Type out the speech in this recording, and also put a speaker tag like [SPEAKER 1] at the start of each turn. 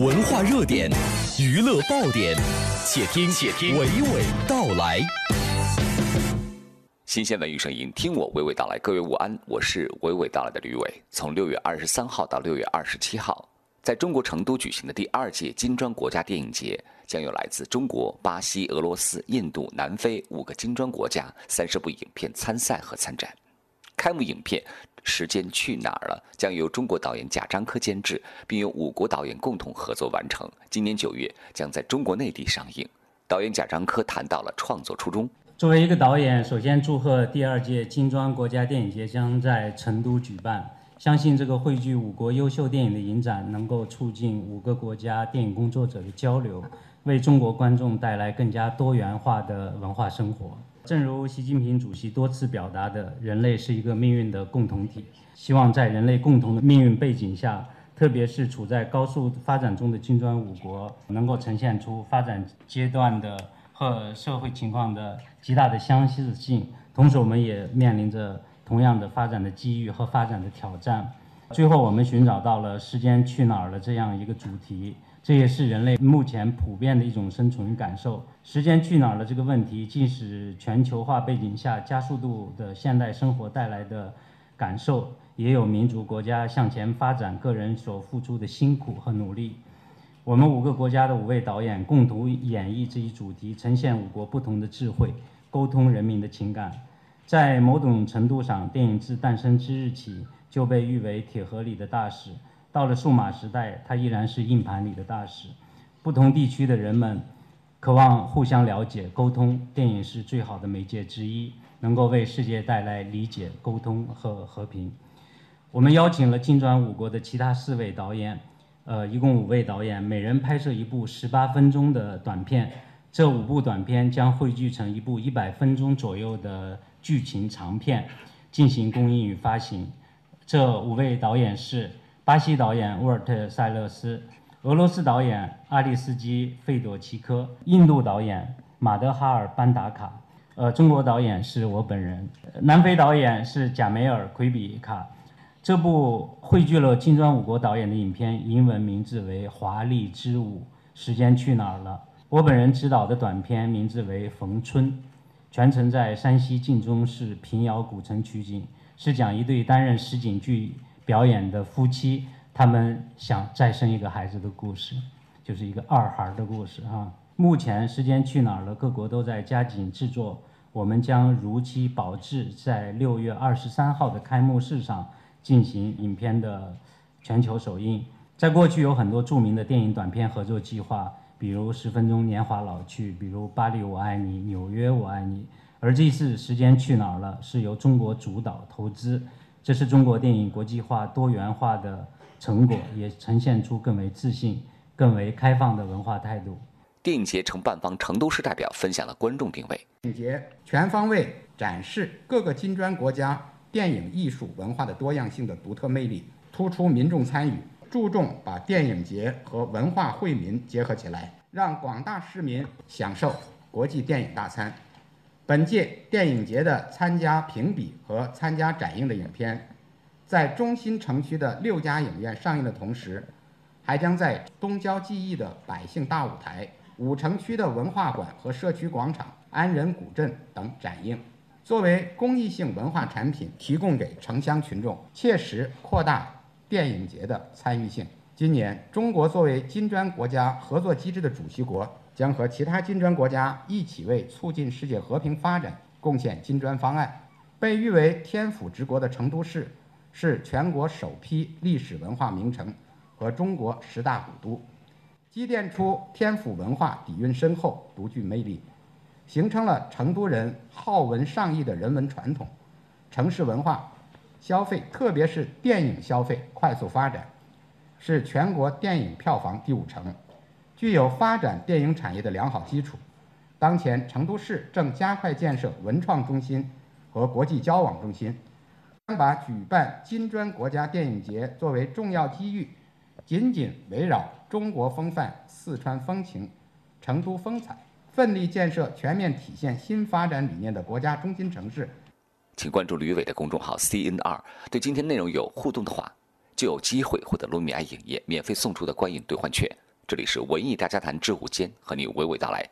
[SPEAKER 1] 文化热点，娱乐爆点，且听且听娓娓道来。新鲜文娱声音，听我娓娓道来。各位午安，我是娓娓道来的吕伟。从六月二十三号到六月二十七号，在中国成都举行的第二届金砖国家电影节，将有来自中国、巴西、俄罗斯、印度、南非五个金砖国家三十部影片参赛和参展。开幕影片。时间去哪儿了？将由中国导演贾樟柯监制，并由五国导演共同合作完成。今年九月将在中国内地上映。导演贾樟柯谈到了创作初衷。
[SPEAKER 2] 作为一个导演，首先祝贺第二届金砖国家电影节将在成都举办。相信这个汇聚五国优秀电影的影展，能够促进五个国家电影工作者的交流，为中国观众带来更加多元化的文化生活。正如习近平主席多次表达的，人类是一个命运的共同体。希望在人类共同的命运背景下，特别是处在高速发展中的金砖五国，能够呈现出发展阶段的和社会情况的极大的相似性。同时，我们也面临着同样的发展的机遇和发展的挑战。最后，我们寻找到了“时间去哪儿了”这样一个主题。这也是人类目前普遍的一种生存感受。时间去哪儿了这个问题，既是全球化背景下加速度的现代生活带来的感受，也有民族国家向前发展个人所付出的辛苦和努力。我们五个国家的五位导演共同演绎这一主题，呈现五国不同的智慧，沟通人民的情感。在某种程度上，电影自诞生之日起就被誉为铁盒里的大使。到了数码时代，它依然是硬盘里的大使。不同地区的人们渴望互相了解、沟通，电影是最好的媒介之一，能够为世界带来理解、沟通和和平。我们邀请了金砖五国的其他四位导演，呃，一共五位导演，每人拍摄一部十八分钟的短片。这五部短片将汇聚成一部一百分钟左右的剧情长片，进行公映与发行。这五位导演是。巴西导演沃尔特·塞勒斯，俄罗斯导演阿利斯基·费朵奇科，印度导演马德哈尔·班达卡，呃，中国导演是我本人，南非导演是贾梅尔·奎比卡。这部汇聚了金砖五国导演的影片，英文名字为《华丽之舞》，时间去哪儿了？我本人执导的短片名字为《逢春》，全程在山西晋中市平遥古城取景，是讲一对担任实景剧。表演的夫妻，他们想再生一个孩子的故事，就是一个二孩的故事啊。目前时间去哪儿了？各国都在加紧制作，我们将如期保质，在六月二十三号的开幕式上进行影片的全球首映。在过去有很多著名的电影短片合作计划，比如《十分钟年华老去》，比如《巴黎我爱你》，《纽约我爱你》，而这次时间去哪儿了？是由中国主导投资。这是中国电影国际化、多元化的成果，也呈现出更为自信、更为开放的文化态度。
[SPEAKER 1] 电影节承办方成都市代表分享了观众定位：
[SPEAKER 3] 电影节全方位展示各个金砖国家电影艺术文化的多样性的独特魅力，突出民众参与，注重把电影节和文化惠民结合起来，让广大市民享受国际电影大餐。本届电影节的参加评比和参加展映的影片，在中心城区的六家影院上映的同时，还将在东郊记忆的百姓大舞台、五城区的文化馆和社区广场、安仁古镇等展映，作为公益性文化产品提供给城乡群众，切实扩大电影节的参与性。今年，中国作为金砖国家合作机制的主席国。将和其他金砖国家一起为促进世界和平发展贡献金砖方案。被誉为“天府之国”的成都市，是全国首批历史文化名城和中国十大古都，积淀出天府文化底蕴深厚、独具魅力，形成了成都人好文上艺的人文传统。城市文化消费，特别是电影消费快速发展，是全国电影票房第五城。具有发展电影产业的良好基础。当前，成都市正加快建设文创中心和国际交往中心，将把举办金砖国家电影节作为重要机遇，紧紧围绕中国风范、四川风情、成都风采，奋力建设全面体现新发展理念的国家中心城市。
[SPEAKER 1] 请关注吕伟的公众号 CNR，对今天内容有互动的话，就有机会获得卢米埃影业免费送出的观影兑换券。这里是文艺大家谈之午间，和你娓娓道来。